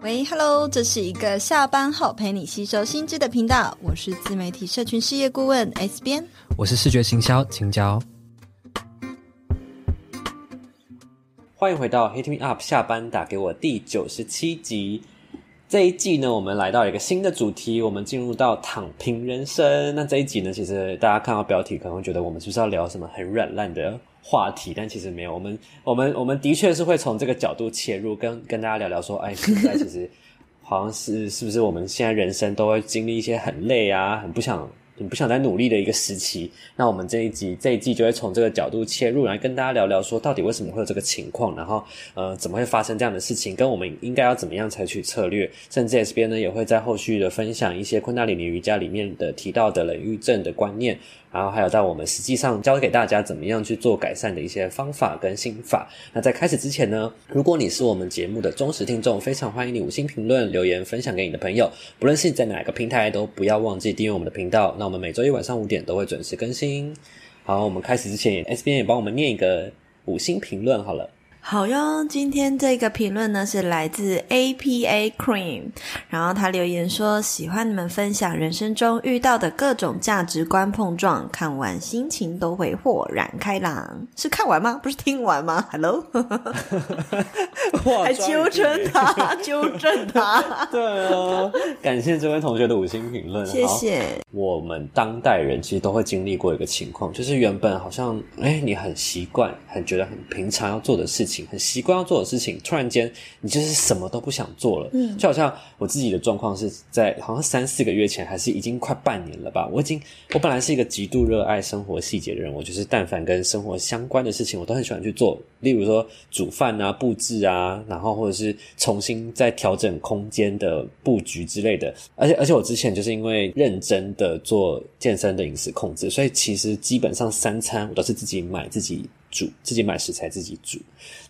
喂，Hello，这是一个下班后陪你吸收新知的频道，我是自媒体社群事业顾问 S 边，我是视觉行销青椒，欢迎回到 Hit Me Up 下班打给我第九十七集。这一季呢，我们来到一个新的主题，我们进入到躺平人生。那这一集呢，其实大家看到标题可能会觉得我们是不是要聊什么很软烂的话题？但其实没有，我们 我们我们的确是会从这个角度切入，跟跟大家聊聊说，哎，现在其实好像是是不是我们现在人生都会经历一些很累啊，很不想。你不想再努力的一个时期，那我们这一集这一季就会从这个角度切入，来跟大家聊聊说，到底为什么会有这个情况，然后呃，怎么会发生这样的事情，跟我们应该要怎么样采取策略，甚至 S 边呢也会在后续的分享一些昆达里尼瑜伽里面的提到的冷郁症的观念。然后还有在我们实际上教给大家怎么样去做改善的一些方法跟心法。那在开始之前呢，如果你是我们节目的忠实听众，非常欢迎你五星评论、留言、分享给你的朋友。不论是在哪个平台，都不要忘记订阅我们的频道。那我们每周一晚上五点都会准时更新。好，我们开始之前，S B N 也帮我们念一个五星评论好了。好哟，今天这个评论呢是来自 APA Cream，然后他留言说喜欢你们分享人生中遇到的各种价值观碰撞，看完心情都会豁然开朗。是看完吗？不是听完吗？Hello，还纠正他，纠正他。对啊，感谢这位同学的五星评论，谢谢。我们当代人其实都会经历过一个情况，就是原本好像哎，你很习惯，很觉得很平常要做的事情。很习惯要做的事情，突然间你就是什么都不想做了。嗯，就好像我自己的状况是在好像三四个月前，还是已经快半年了吧。我已经，我本来是一个极度热爱生活细节的人，我就是但凡跟生活相关的事情，我都很喜欢去做。例如说煮饭啊、布置啊，然后或者是重新再调整空间的布局之类的。而且，而且我之前就是因为认真的做健身的饮食控制，所以其实基本上三餐我都是自己买自己。煮自己买食材自己煮，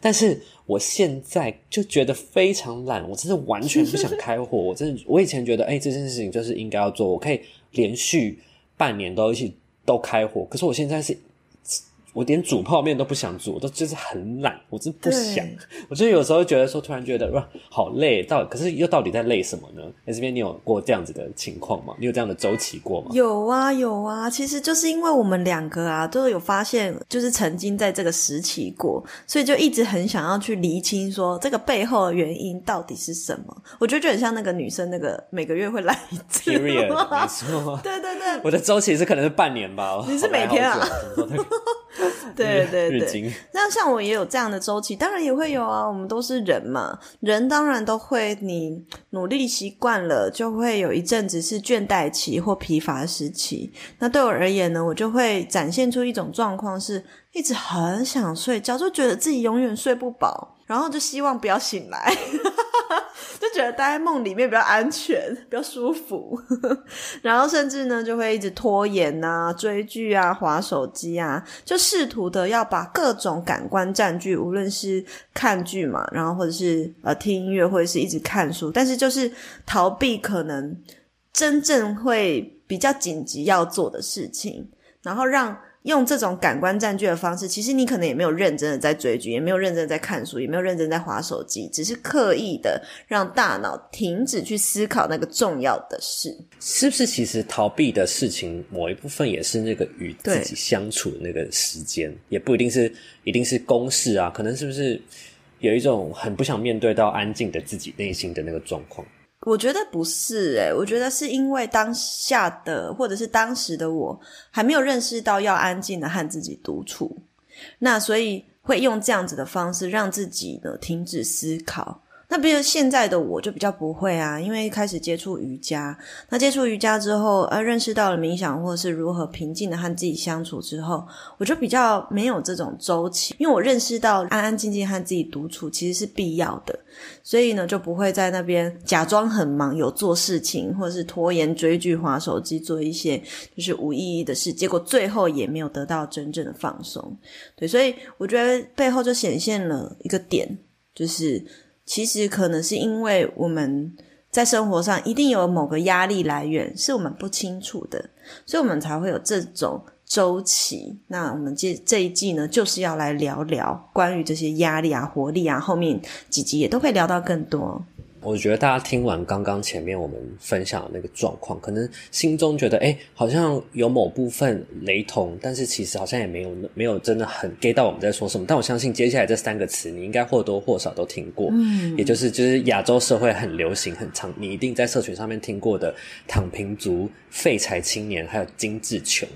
但是我现在就觉得非常懒，我真的完全不想开火。我真的，我以前觉得，哎、这件事情就是应该要做，我可以连续半年都一起都开火。可是我现在是。我连煮泡面都不想煮，我都就是很懒，我真不想。我就有时候觉得说，突然觉得哇，好累，到可是又到底在累什么呢？在这边你有过这样子的情况吗？你有这样的周期过吗？有啊，有啊。其实就是因为我们两个啊，都有发现，就是曾经在这个时期过，所以就一直很想要去厘清说这个背后的原因到底是什么。我觉得就很像那个女生，那个每个月会来一次，Period，没 错。对对对，我的周期是可能是半年吧。你是每天啊？对对对，那像我也有这样的周期，当然也会有啊。我们都是人嘛，人当然都会。你努力习惯了，就会有一阵子是倦怠期或疲乏时期。那对我而言呢，我就会展现出一种状况，是一直很想睡觉，就觉得自己永远睡不饱。然后就希望不要醒来，就觉得待在梦里面比较安全、比较舒服。然后甚至呢，就会一直拖延啊、追剧啊、滑手机啊，就试图的要把各种感官占据，无论是看剧嘛，然后或者是呃听音乐，或者是一直看书，但是就是逃避可能真正会比较紧急要做的事情，然后让。用这种感官占据的方式，其实你可能也没有认真的在追剧，也没有认真的在看书，也没有认真在划手机，只是刻意的让大脑停止去思考那个重要的事。是不是？其实逃避的事情，某一部分也是那个与自己相处的那个时间，也不一定是一定是公事啊，可能是不是有一种很不想面对到安静的自己内心的那个状况？我觉得不是诶，我觉得是因为当下的或者是当时的我还没有认识到要安静的和自己独处，那所以会用这样子的方式让自己呢停止思考。那比如现在的我就比较不会啊，因为开始接触瑜伽，那接触瑜伽之后，呃，认识到了冥想或者是如何平静的和自己相处之后，我就比较没有这种周期，因为我认识到安安静静和自己独处其实是必要的，所以呢就不会在那边假装很忙，有做事情或者是拖延追剧、滑手机，做一些就是无意义的事，结果最后也没有得到真正的放松。对，所以我觉得背后就显现了一个点，就是。其实可能是因为我们在生活上一定有某个压力来源，是我们不清楚的，所以我们才会有这种周期。那我们这这一季呢，就是要来聊聊关于这些压力啊、活力啊，后面几集也都会聊到更多。我觉得大家听完刚刚前面我们分享的那个状况，可能心中觉得，哎，好像有某部分雷同，但是其实好像也没有没有真的很 get 到我们在说什么。但我相信接下来这三个词，你应该或多或少都听过，嗯，也就是就是亚洲社会很流行、很常，你一定在社群上面听过的躺平族、废柴青年，还有精致穷。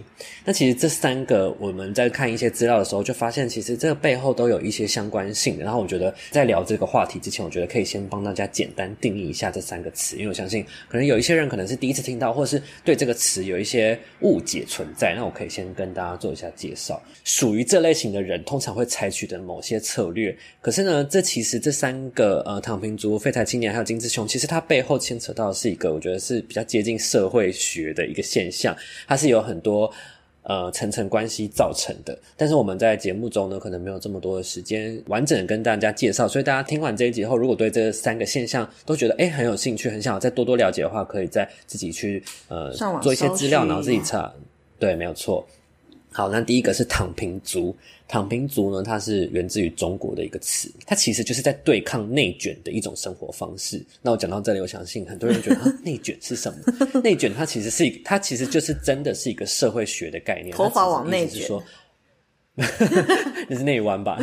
那其实这三个，我们在看一些资料的时候，就发现其实这个背后都有一些相关性的。然后我觉得在聊这个话题之前，我觉得可以先帮大家简单定义一下这三个词，因为我相信可能有一些人可能是第一次听到，或者是对这个词有一些误解存在。那我可以先跟大家做一下介绍。属于这类型的人通常会采取的某些策略，可是呢，这其实这三个呃躺平族、废柴青年还有金志雄，其实它背后牵扯到的是一个我觉得是比较接近社会学的一个现象，它是有很多。呃，层层关系造成的，但是我们在节目中呢，可能没有这么多的时间完整的跟大家介绍，所以大家听完这一集后，如果对这三个现象都觉得诶很有兴趣，很想要再多多了解的话，可以再自己去呃做一些资料，然后自己查，对，没有错。好，那第一个是躺平族。躺平族呢，它是源自于中国的一个词，它其实就是在对抗内卷的一种生活方式。那我讲到这里，我相信很多人觉得啊，内卷是什么？内卷它其实是一个，它其实就是真的是一个社会学的概念。头发往内卷，说那是内弯吧？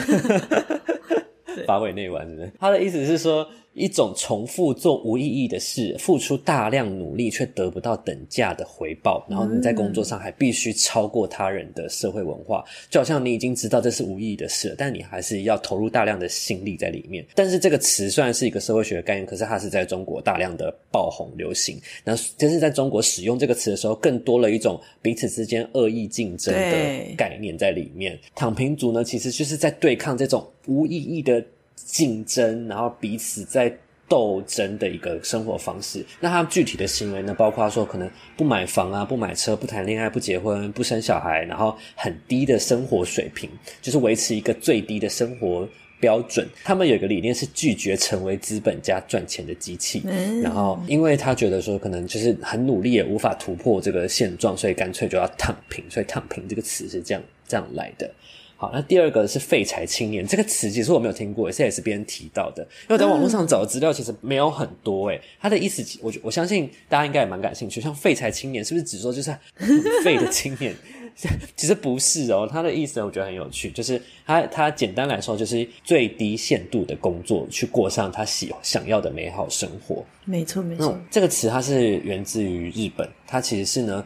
发尾内弯，是不是？他的意思是说。一种重复做无意义的事，付出大量努力却得不到等价的回报，然后你在工作上还必须超过他人的社会文化，就好像你已经知道这是无意义的事了，但你还是要投入大量的心力在里面。但是这个词虽然是一个社会学的概念，可是它是在中国大量的爆红流行。那就是在中国使用这个词的时候，更多了一种彼此之间恶意竞争的概念在里面。躺平族呢，其实就是在对抗这种无意义的。竞争，然后彼此在斗争的一个生活方式。那他具体的行为呢？包括说可能不买房啊，不买车，不谈恋爱，不结婚，不生小孩，然后很低的生活水平，就是维持一个最低的生活标准。他们有一个理念是拒绝成为资本家赚钱的机器。嗯。然后，因为他觉得说可能就是很努力也无法突破这个现状，所以干脆就要躺平。所以“躺平”这个词是这样这样来的。好，那第二个是废柴青年这个词，其实我没有听过，也是也是别人提到的。因为在网络上找的资料其实没有很多，诶，他的意思，我我相信大家应该也蛮感兴趣。像废柴青年，是不是只说就是很 废的青年？其实不是哦，他的意思我觉得很有趣，就是他他简单来说就是最低限度的工作，去过上他喜想要的美好生活。没错，没错。这个词它是源自于日本，它其实是呢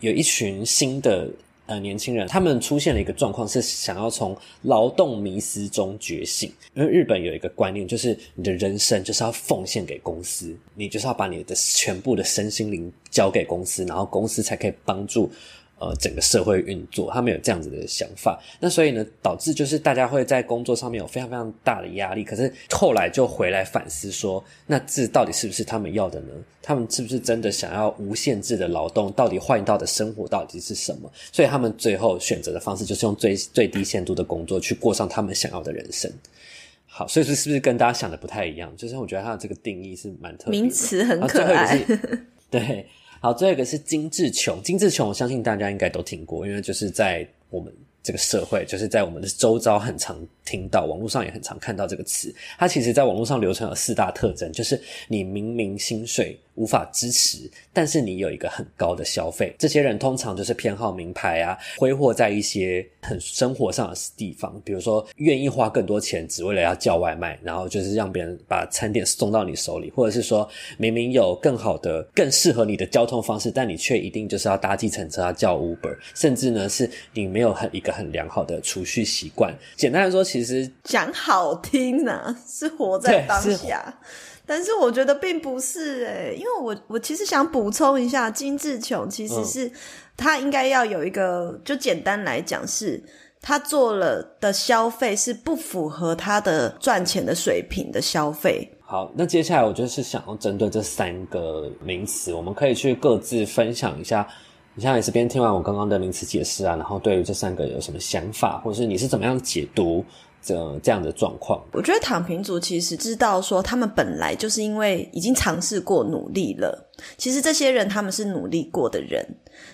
有一群新的。呃，年轻人他们出现了一个状况，是想要从劳动迷失中觉醒。因为日本有一个观念，就是你的人生就是要奉献给公司，你就是要把你的全部的身心灵交给公司，然后公司才可以帮助。呃，整个社会运作，他们有这样子的想法，那所以呢，导致就是大家会在工作上面有非常非常大的压力。可是后来就回来反思说，那这到底是不是他们要的呢？他们是不是真的想要无限制的劳动？到底换到的生活到底是什么？所以他们最后选择的方式就是用最最低限度的工作去过上他们想要的人生。好，所以说是不是跟大家想的不太一样？就是我觉得他的这个定义是蛮特别的，名词很可爱，对。好，最后一个是精致穷。精致穷，我相信大家应该都听过，因为就是在我们这个社会，就是在我们的周遭很常听到，网络上也很常看到这个词。它其实在网络上流传有四大特征，就是你明明心碎无法支持，但是你有一个很高的消费。这些人通常就是偏好名牌啊，挥霍在一些很生活上的地方，比如说愿意花更多钱只为了要叫外卖，然后就是让别人把餐点送到你手里，或者是说明明有更好的、更适合你的交通方式，但你却一定就是要搭计程车、要叫 Uber，甚至呢是你没有很一个很良好的储蓄习惯。简单来说，其实讲好听呢、是活在当下。但是我觉得并不是诶、欸，因为我我其实想补充一下，精致穷其实是他应该要有一个，就简单来讲是，他做了的消费是不符合他的赚钱的水平的消费。好，那接下来我就是想要针对这三个名词，我们可以去各自分享一下。你现在也是边听完我刚刚的名词解释啊，然后对于这三个有什么想法，或者是你是怎么样解读？这这样的状况，我觉得躺平族其实知道说，他们本来就是因为已经尝试过努力了。其实这些人他们是努力过的人，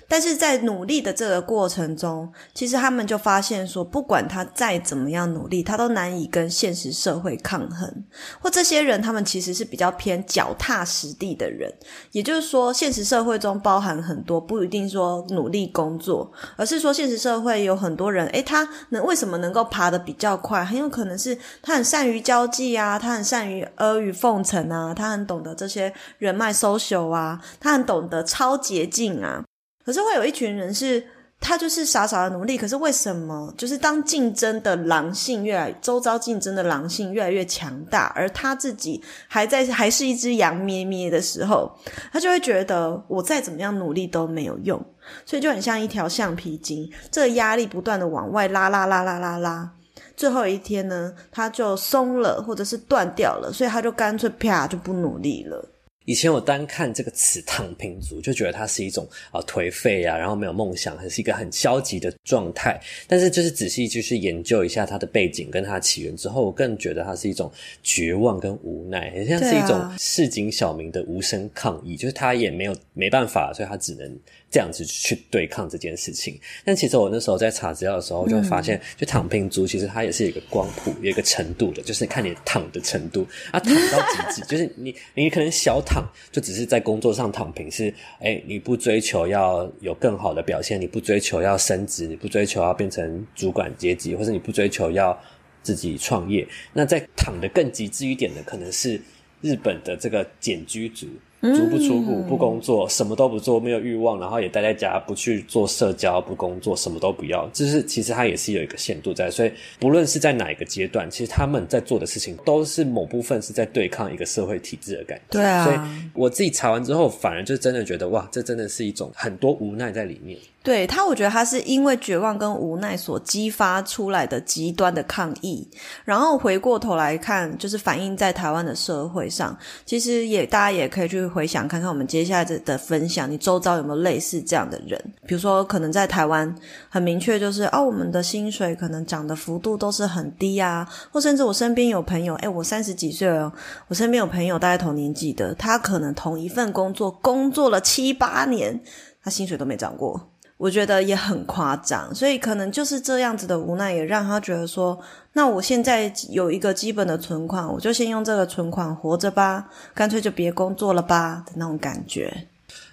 但是在努力的这个过程中，其实他们就发现说，不管他再怎么样努力，他都难以跟现实社会抗衡。或这些人，他们其实是比较偏脚踏实地的人，也就是说，现实社会中包含很多不一定说努力工作，而是说现实社会有很多人，诶，他能为什么能够爬得比较快？很有可能是他很善于交际啊，他很善于阿谀奉承啊，他很懂得这些人脉 social 啊，他很懂得超捷径啊。可是会有一群人是，他就是傻傻的努力。可是为什么？就是当竞争的狼性越来，周遭竞争的狼性越来越强大，而他自己还在还是一只羊咩咩的时候，他就会觉得我再怎么样努力都没有用，所以就很像一条橡皮筋，这个压力不断的往外拉拉拉拉拉拉，最后一天呢，他就松了，或者是断掉了，所以他就干脆啪就不努力了。以前我单看这个词“躺平族”，就觉得它是一种啊颓废啊，然后没有梦想，还是一个很消极的状态。但是就是仔细就是研究一下它的背景跟它的起源之后，我更觉得它是一种绝望跟无奈，很像是一种市井小民的无声抗议，就是他也没有没办法，所以他只能。这样子去对抗这件事情，但其实我那时候在查资料的时候，就会发现，就躺平族其实它也是有一个光谱，有一个程度的，就是看你躺的程度。啊，躺到极致，就是你你可能小躺，就只是在工作上躺平，是诶你不追求要有更好的表现，你不追求要升职，你不追求要变成主管阶级，或者你不追求要自己创业，那在躺得更极致一点的，可能是日本的这个简居族。足不出户，不工作，什么都不做，没有欲望，然后也待在家，不去做社交，不工作，什么都不要。就是其实他也是有一个限度在，所以不论是在哪一个阶段，其实他们在做的事情都是某部分是在对抗一个社会体制的感觉。对啊，所以我自己查完之后，反而就真的觉得哇，这真的是一种很多无奈在里面。对他，我觉得他是因为绝望跟无奈所激发出来的极端的抗议，然后回过头来看，就是反映在台湾的社会上。其实也大家也可以去回想看看我们接下来的分享，你周遭有没有类似这样的人？比如说，可能在台湾很明确就是哦，我们的薪水可能涨的幅度都是很低啊，或甚至我身边有朋友，诶，我三十几岁了，我身边有朋友大概同年纪的，他可能同一份工作工作了七八年，他薪水都没涨过。我觉得也很夸张，所以可能就是这样子的无奈，也让他觉得说，那我现在有一个基本的存款，我就先用这个存款活着吧，干脆就别工作了吧的那种感觉。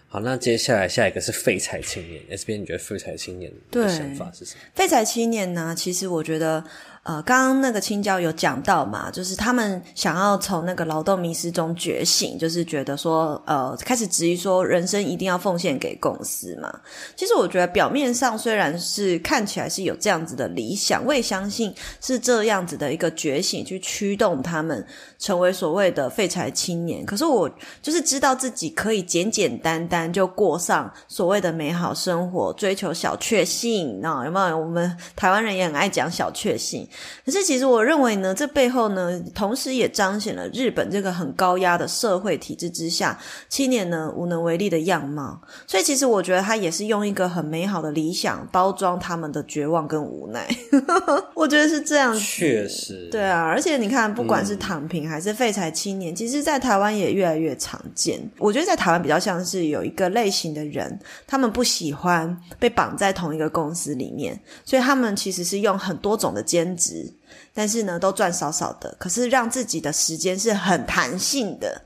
好，那接下来下一个是废柴青年，S B，你觉得废柴青年的想法是什么？废柴青年呢？其实我觉得。呃，刚刚那个青椒有讲到嘛，就是他们想要从那个劳动迷失中觉醒，就是觉得说，呃，开始质疑说，人生一定要奉献给公司嘛。其实我觉得表面上虽然是看起来是有这样子的理想，我也相信是这样子的一个觉醒去驱动他们成为所谓的废柴青年。可是我就是知道自己可以简简单单就过上所谓的美好生活，追求小确幸，那有没有？我们台湾人也很爱讲小确幸。可是，其实我认为呢，这背后呢，同时也彰显了日本这个很高压的社会体制之下，青年呢无能为力的样貌。所以，其实我觉得他也是用一个很美好的理想包装他们的绝望跟无奈。我觉得是这样，确实，对啊。而且你看，不管是躺平还是废柴青年，嗯、其实，在台湾也越来越常见。我觉得在台湾比较像是有一个类型的人，他们不喜欢被绑在同一个公司里面，所以他们其实是用很多种的兼职。但是呢，都赚少少的，可是让自己的时间是很弹性的，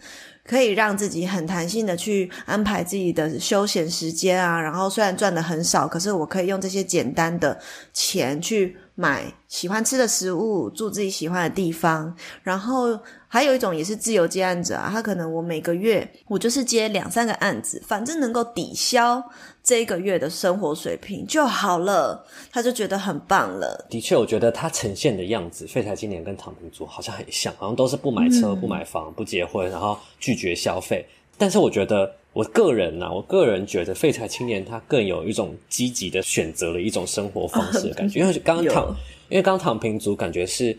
可以让自己很弹性的去安排自己的休闲时间啊。然后虽然赚的很少，可是我可以用这些简单的钱去买喜欢吃的食物，住自己喜欢的地方。然后还有一种也是自由接案者啊，他可能我每个月我就是接两三个案子，反正能够抵消。这一个月的生活水平就好了，他就觉得很棒了。的确，我觉得他呈现的样子，废柴青年跟躺平族好像很像，好像都是不买车、不买房、不结婚，然后拒绝消费。但是我觉得，我个人啊，我个人觉得废柴青年他更有一种积极的选择了一种生活方式的感觉。因为刚刚躺，因为刚刚躺平族感觉是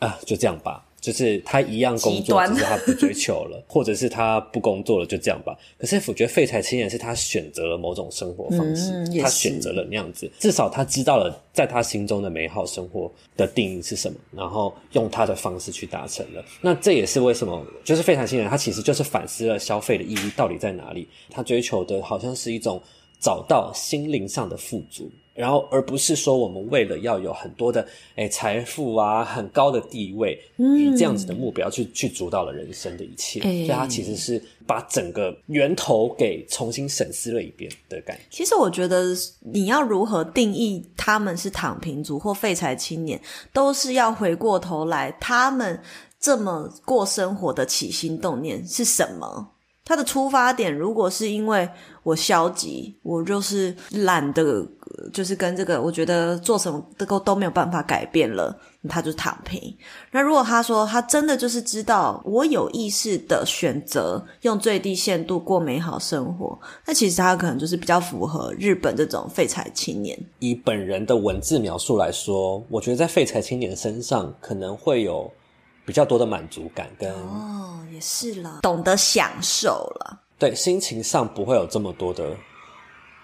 啊，就这样吧。就是他一样工作，只是他不追求了，或者是他不工作了，就这样吧。可是我觉得废柴青年是他选择了某种生活方式，嗯、他选择了那样子，至少他知道了在他心中的美好生活的定义是什么，然后用他的方式去达成了。那这也是为什么，就是废柴青年他其实就是反思了消费的意义到底在哪里。他追求的好像是一种找到心灵上的富足。然后，而不是说我们为了要有很多的诶财富啊，很高的地位，嗯、以这样子的目标去去主导了人生的一切。欸、所以，他其实是把整个源头给重新审视了一遍的感觉。其实，我觉得你要如何定义他们是躺平族或废柴青年，都是要回过头来，他们这么过生活的起心动念是什么？他的出发点，如果是因为我消极，我就是懒得，就是跟这个，我觉得做什么都都没有办法改变了，他就躺平。那如果他说他真的就是知道我有意识的选择用最低限度过美好生活，那其实他可能就是比较符合日本这种废柴青年。以本人的文字描述来说，我觉得在废柴青年身上可能会有。比较多的满足感跟哦，也是啦，懂得享受了，对，心情上不会有这么多的。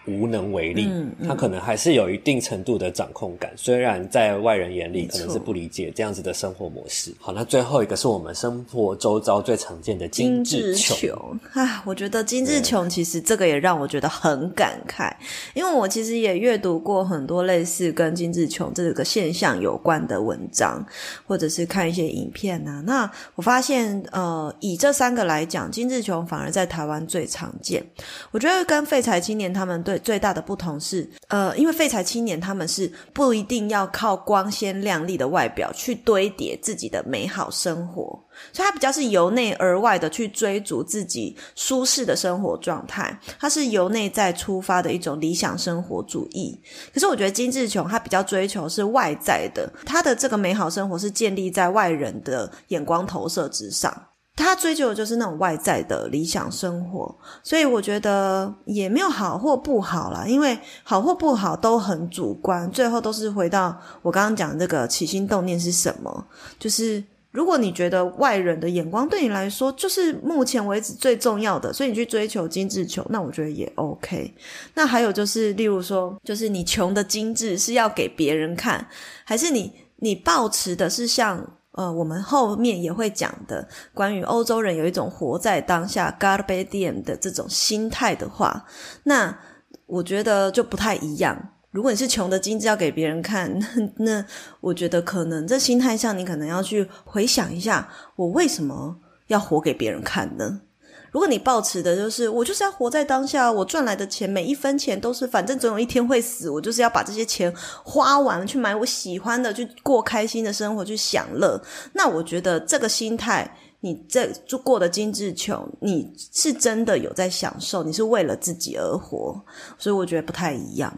无能为力，嗯嗯、他可能还是有一定程度的掌控感，虽然在外人眼里可能是不理解这样子的生活模式。好，那最后一个是我们生活周遭最常见的精致穷啊，我觉得精致穷其实这个也让我觉得很感慨，因为我其实也阅读过很多类似跟精致穷这个现象有关的文章，或者是看一些影片啊。那我发现，呃，以这三个来讲，精致穷反而在台湾最常见。我觉得跟废柴青年他们对最大的不同是，呃，因为废柴青年他们是不一定要靠光鲜亮丽的外表去堆叠自己的美好生活，所以他比较是由内而外的去追逐自己舒适的生活状态，他是由内在出发的一种理想生活主义。可是我觉得金志琼他比较追求是外在的，他的这个美好生活是建立在外人的眼光投射之上。他追求的就是那种外在的理想生活，所以我觉得也没有好或不好啦，因为好或不好都很主观，最后都是回到我刚刚讲的这个起心动念是什么。就是如果你觉得外人的眼光对你来说就是目前为止最重要的，所以你去追求精致穷，那我觉得也 OK。那还有就是，例如说，就是你穷的精致是要给别人看，还是你你抱持的是像。呃，我们后面也会讲的，关于欧洲人有一种活在当下 g a r b e d i e m 的这种心态的话，那我觉得就不太一样。如果你是穷的精致要给别人看，那 那我觉得可能这心态上，你可能要去回想一下，我为什么要活给别人看呢？如果你抱持的就是我就是要活在当下，我赚来的钱每一分钱都是，反正总有一天会死，我就是要把这些钱花完，去买我喜欢的，去过开心的生活，去享乐。那我觉得这个心态，你这就过得精致穷，你是真的有在享受，你是为了自己而活，所以我觉得不太一样。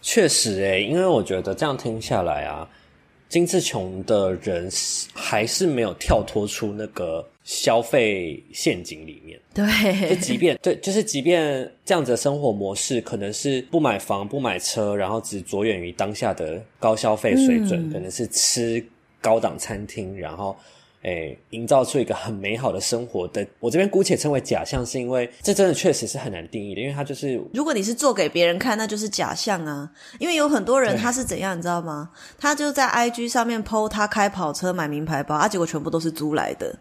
确实诶，因为我觉得这样听下来啊。精致穷的人还是没有跳脱出那个消费陷阱里面。对，就即便对，就是即便这样子的生活模式，可能是不买房、不买车，然后只着眼于当下的高消费水准，嗯、可能是吃高档餐厅，然后。诶，营造出一个很美好的生活的，我这边姑且称为假象，是因为这真的确实是很难定义的，因为它就是，如果你是做给别人看，那就是假象啊。因为有很多人他是怎样，你知道吗？他就在 IG 上面 po 他开跑车、买名牌包，啊，结果全部都是租来的。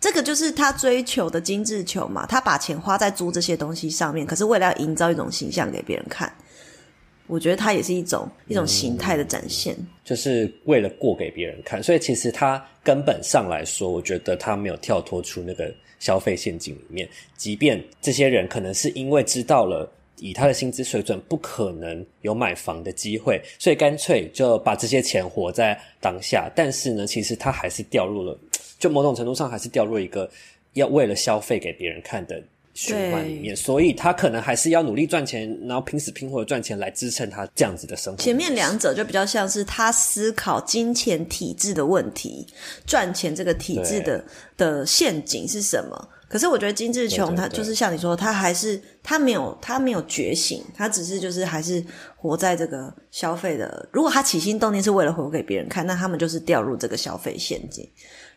这个就是他追求的精致穷嘛，他把钱花在租这些东西上面，可是为了要营造一种形象给别人看。我觉得它也是一种一种形态的展现，就是为了过给别人看。所以其实他根本上来说，我觉得他没有跳脱出那个消费陷阱里面。即便这些人可能是因为知道了以他的薪资水准不可能有买房的机会，所以干脆就把这些钱活在当下。但是呢，其实他还是掉入了，就某种程度上还是掉入一个要为了消费给别人看的。循环里面，所以他可能还是要努力赚钱，然后拼死拼活的赚钱来支撑他这样子的生活。前面两者就比较像是他思考金钱体制的问题，赚钱这个体制的的陷阱是什么？可是我觉得金志琼，他就是像你说，他还是他没有他没有觉醒，他只是就是还是活在这个消费的。如果他起心动念是为了活给别人看，那他们就是掉入这个消费陷阱。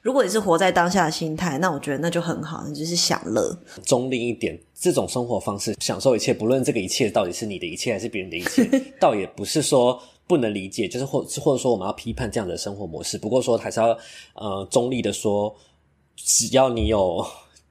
如果你是活在当下的心态，那我觉得那就很好，你就是享乐。中立一点，这种生活方式，享受一切，不论这个一切到底是你的一切还是别人的一切，倒也不是说不能理解，就是或或者说我们要批判这样的生活模式。不过说还是要呃中立的说，只要你有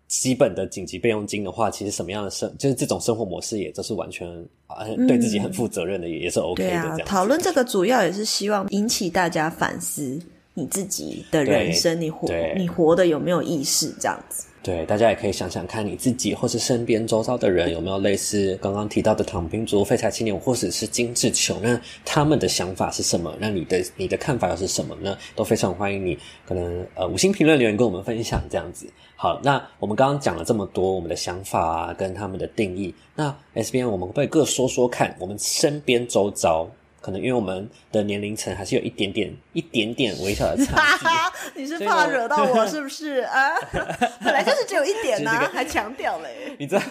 基本的紧急备用金的话，其实什么样的生，就是这种生活模式也都是完全啊，对自己很负责任的，也是 OK 的。对啊，讨论这个主要也是希望引起大家反思你自己的人生，你活你活的有没有意识这样子。对，大家也可以想想看，你自己或是身边周遭的人有没有类似刚刚提到的躺平族、废柴青年，或者是精致穷，那他们的想法是什么？那你的你的看法又是什么呢？都非常欢迎你，可能呃五星评论留言跟我们分享这样子。好，那我们刚刚讲了这么多我们的想法啊，跟他们的定义，那 S B N 我们会不会各说说看，我们身边周遭？可能因为我们的年龄层还是有一点点、一点点微小的差距。你是怕惹到我是不是啊？本来就是只有一点呐、啊，这个、还强调嘞。你知道？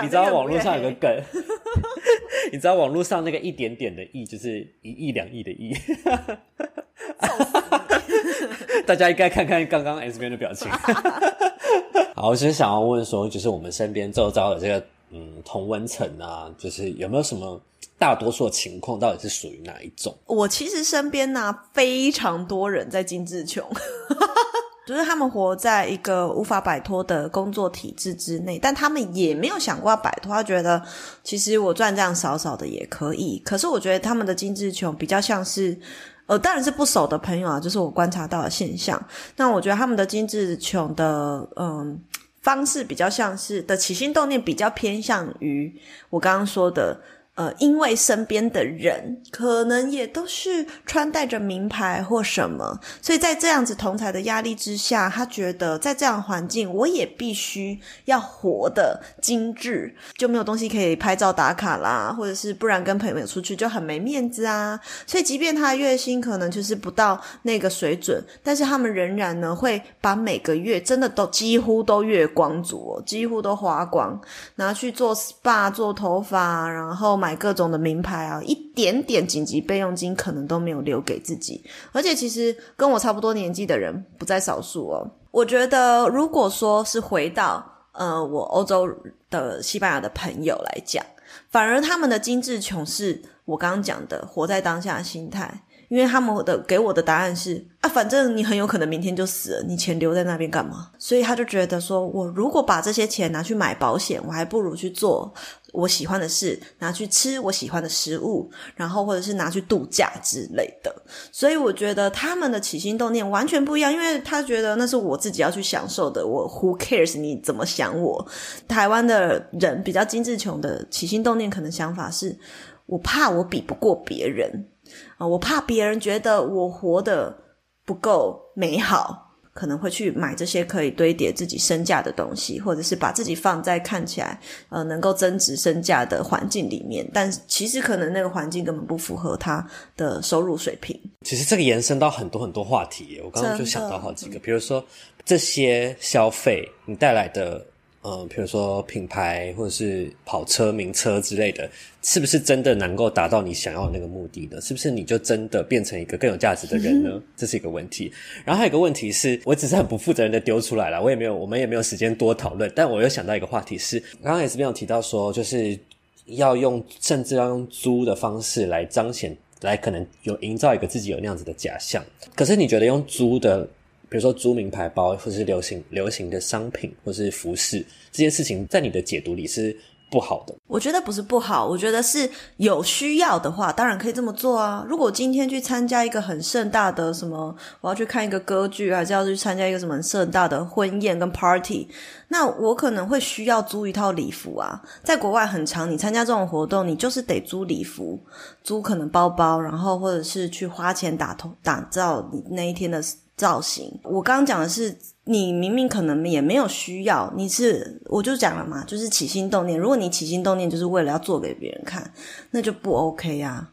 你知道网络上有个梗？你知道网络上那个一点点的亿就是一亿两亿的亿。大家应该看看刚刚 S 边的表情。好，我其实想要问说，就是我们身边周遭的这个嗯同温层啊，就是有没有什么？大多数情况到底是属于哪一种？我其实身边呢、非常多人在精致穷，就是他们活在一个无法摆脱的工作体制之内，但他们也没有想过要摆脱，他觉得其实我赚这样少少的也可以。可是我觉得他们的精致穷比较像是，呃，当然是不熟的朋友啊，就是我观察到的现象。那我觉得他们的精致穷的嗯方式比较像是的起心动念比较偏向于我刚刚说的。呃，因为身边的人可能也都是穿戴着名牌或什么，所以在这样子同侪的压力之下，他觉得在这样环境，我也必须要活得精致，就没有东西可以拍照打卡啦，或者是不然跟朋友出去就很没面子啊。所以，即便他的月薪可能就是不到那个水准，但是他们仍然呢会把每个月真的都几乎都月光族哦，几乎都花光，拿去做 SPA 做头发，然后买。买各种的名牌啊，一点点紧急备用金可能都没有留给自己，而且其实跟我差不多年纪的人不在少数哦。我觉得，如果说是回到呃我欧洲的西班牙的朋友来讲，反而他们的精致穷是我刚刚讲的活在当下的心态。因为他们的给我的答案是啊，反正你很有可能明天就死了，你钱留在那边干嘛？所以他就觉得说，我如果把这些钱拿去买保险，我还不如去做我喜欢的事，拿去吃我喜欢的食物，然后或者是拿去度假之类的。所以我觉得他们的起心动念完全不一样，因为他觉得那是我自己要去享受的，我 who cares 你怎么想我？台湾的人比较精致穷的起心动念，可能想法是我怕我比不过别人。啊，我怕别人觉得我活得不够美好，可能会去买这些可以堆叠自己身价的东西，或者是把自己放在看起来呃能够增值身价的环境里面，但其实可能那个环境根本不符合他的收入水平。其实这个延伸到很多很多话题，我刚刚就想到好几个，比如说这些消费你带来的。嗯，比如说品牌或者是跑车、名车之类的，是不是真的能够达到你想要的那个目的呢？是不是你就真的变成一个更有价值的人呢？这是一个问题。然后还有一个问题是，我只是很不负责任的丢出来了，我也没有，我们也没有时间多讨论。但我又想到一个话题是，刚刚也是没有提到说，就是要用，甚至要用租的方式来彰显，来可能有营造一个自己有那样子的假象。可是你觉得用租的？比如说租名牌包，或是流行流行的商品，或是服饰，这件事情在你的解读里是不好的。我觉得不是不好，我觉得是有需要的话，当然可以这么做啊。如果今天去参加一个很盛大的什么，我要去看一个歌剧，还是要去参加一个什么盛大的婚宴跟 party，那我可能会需要租一套礼服啊。在国外很长，你参加这种活动，你就是得租礼服，租可能包包，然后或者是去花钱打头打造你那一天的。造型，我刚刚讲的是，你明明可能也没有需要，你是我就讲了嘛，就是起心动念。如果你起心动念就是为了要做给别人看，那就不 OK 呀。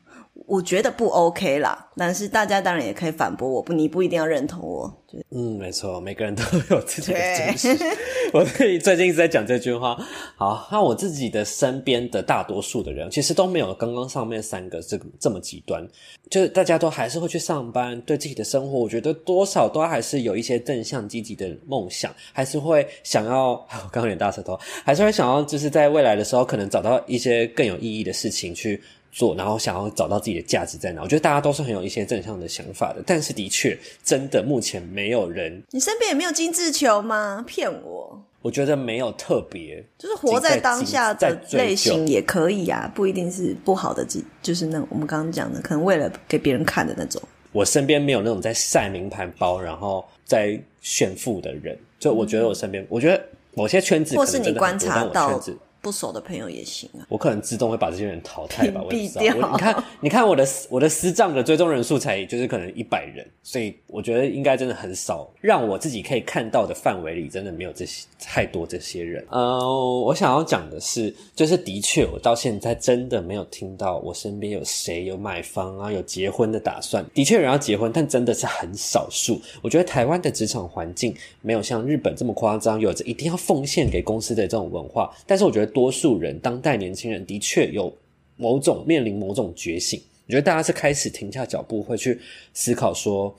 我觉得不 OK 啦，但是大家当然也可以反驳我，不，你不一定要认同我。嗯，没错，每个人都有自己的真实。我最近一直在讲这句话。好，那我自己的身边的大多数的人，其实都没有刚刚上面三个这个这么极端，就是大家都还是会去上班，对自己的生活，我觉得多少都还是有一些正向积极的梦想，还是会想要，我刚刚有点大舌头，还是会想要，就是在未来的时候，可能找到一些更有意义的事情去。做，然后想要找到自己的价值在哪。我觉得大家都是很有一些正向的想法的，但是的确，真的目前没有人。你身边也没有精致球吗？骗我！我觉得没有特别，就是活在当下的类型也可以啊，不一定是不好的，就是那我们刚刚讲的，可能为了给别人看的那种。我身边没有那种在晒名牌包，然后在炫富的人。就我觉得我身边，嗯、我觉得某些圈子或是你观察到。不熟的朋友也行啊，我可能自动会把这些人淘汰吧。我 你看，你看我的我的私账的追踪人数才就是可能一百人，所以我觉得应该真的很少，让我自己可以看到的范围里，真的没有这些太多这些人。呃，我想要讲的是，就是的确，我到现在真的没有听到我身边有谁有买房啊，有结婚的打算。的确有人要结婚，但真的是很少数。我觉得台湾的职场环境没有像日本这么夸张，有着一定要奉献给公司的这种文化，但是我觉得。多数人，当代年轻人的确有某种面临某种觉醒。我觉得大家是开始停下脚步，会去思考说，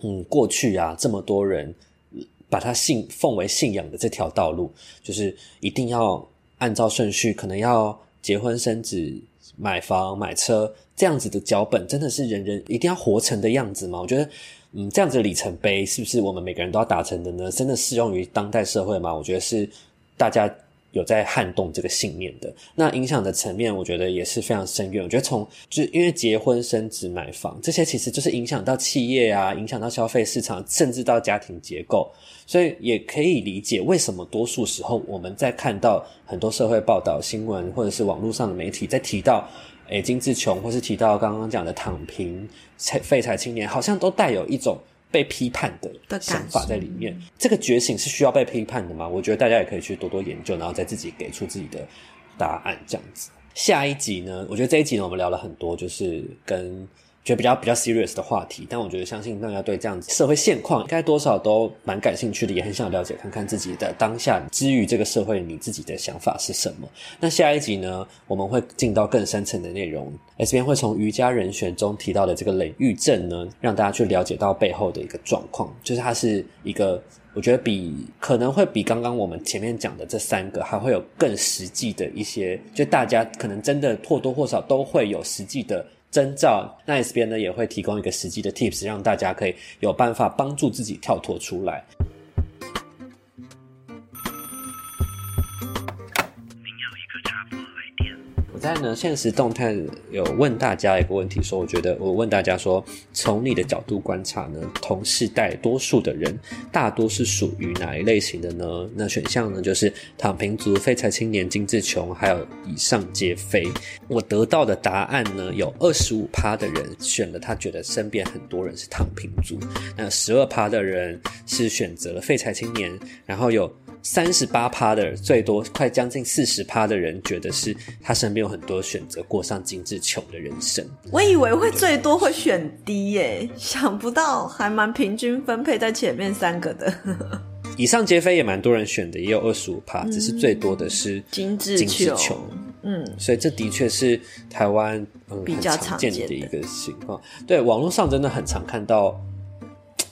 嗯，过去啊，这么多人把他信奉为信仰的这条道路，就是一定要按照顺序，可能要结婚生子、买房买车这样子的脚本，真的是人人一定要活成的样子吗？我觉得，嗯，这样子的里程碑是不是我们每个人都要达成的呢？真的适用于当代社会吗？我觉得是大家。有在撼动这个信念的，那影响的层面，我觉得也是非常深远。我觉得从就因为结婚、生子、买房这些，其实就是影响到企业啊，影响到消费市场，甚至到家庭结构。所以也可以理解为什么多数时候我们在看到很多社会报道、新闻或者是网络上的媒体在提到，诶，精致穷，或是提到刚刚讲的躺平、废柴青年，好像都带有一种。被批判的想法在里面，这个觉醒是需要被批判的吗？我觉得大家也可以去多多研究，然后再自己给出自己的答案，这样子。下一集呢，我觉得这一集呢，我们聊了很多，就是跟。觉得比较比较 serious 的话题，但我觉得相信大家对这样子社会现况应该多少都蛮感兴趣的，也很想了解看看自己的当下之于这个社会，你自己的想法是什么。那下一集呢，我们会进到更深层的内容，S 编会从瑜伽人选中提到的这个累郁症呢，让大家去了解到背后的一个状况，就是它是一个我觉得比可能会比刚刚我们前面讲的这三个还会有更实际的一些，就大家可能真的或多或少都会有实际的。征兆，，Nice 边呢也会提供一个实际的 tips，让大家可以有办法帮助自己跳脱出来。我在呢，现实动态有问大家一个问题，说我觉得我问大家说，从你的角度观察呢，同世代多数的人，大多是属于哪一类型的呢？那选项呢就是躺平族、废柴青年、精致穷，还有以上皆非。我得到的答案呢，有二十五趴的人选了，他觉得身边很多人是躺平族，那十二趴的人是选择了废柴青年，然后有。三十八趴的，最多快将近四十趴的人，觉得是他身边有很多选择过上精致穷的人生。我以为会最多会选 D 耶，想不到还蛮平均分配在前面三个的。以上皆非也蛮多人选的，也有二十五趴，只是最多的是精致穷。嗯，所以这的确是台湾嗯比较常见的一个情况。对，网络上真的很常看到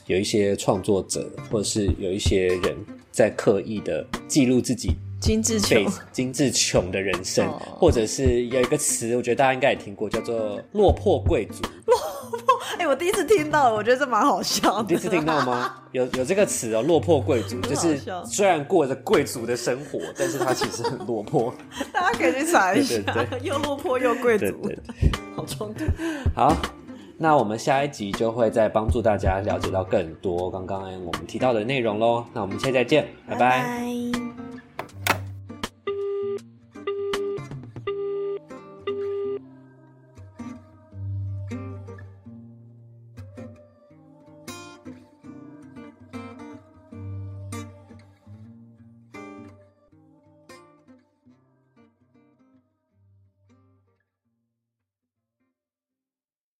有一些创作者，或者是有一些人。在刻意的记录自己精致穷、精致穷的人生，哦，或者是有一个词，我觉得大家应该也听过，叫做“落魄贵族”。落魄，哎，我第一次听到，我觉得这蛮好笑的。你第一次听到吗？有有这个词哦，“落魄贵族”，就是虽然过着贵族的生活，但是他其实很落魄。大家可以去查一下，又落魄又贵族，好冲突。好。那我们下一集就会再帮助大家了解到更多刚刚我们提到的内容喽。那我们下期再见，拜拜。拜拜。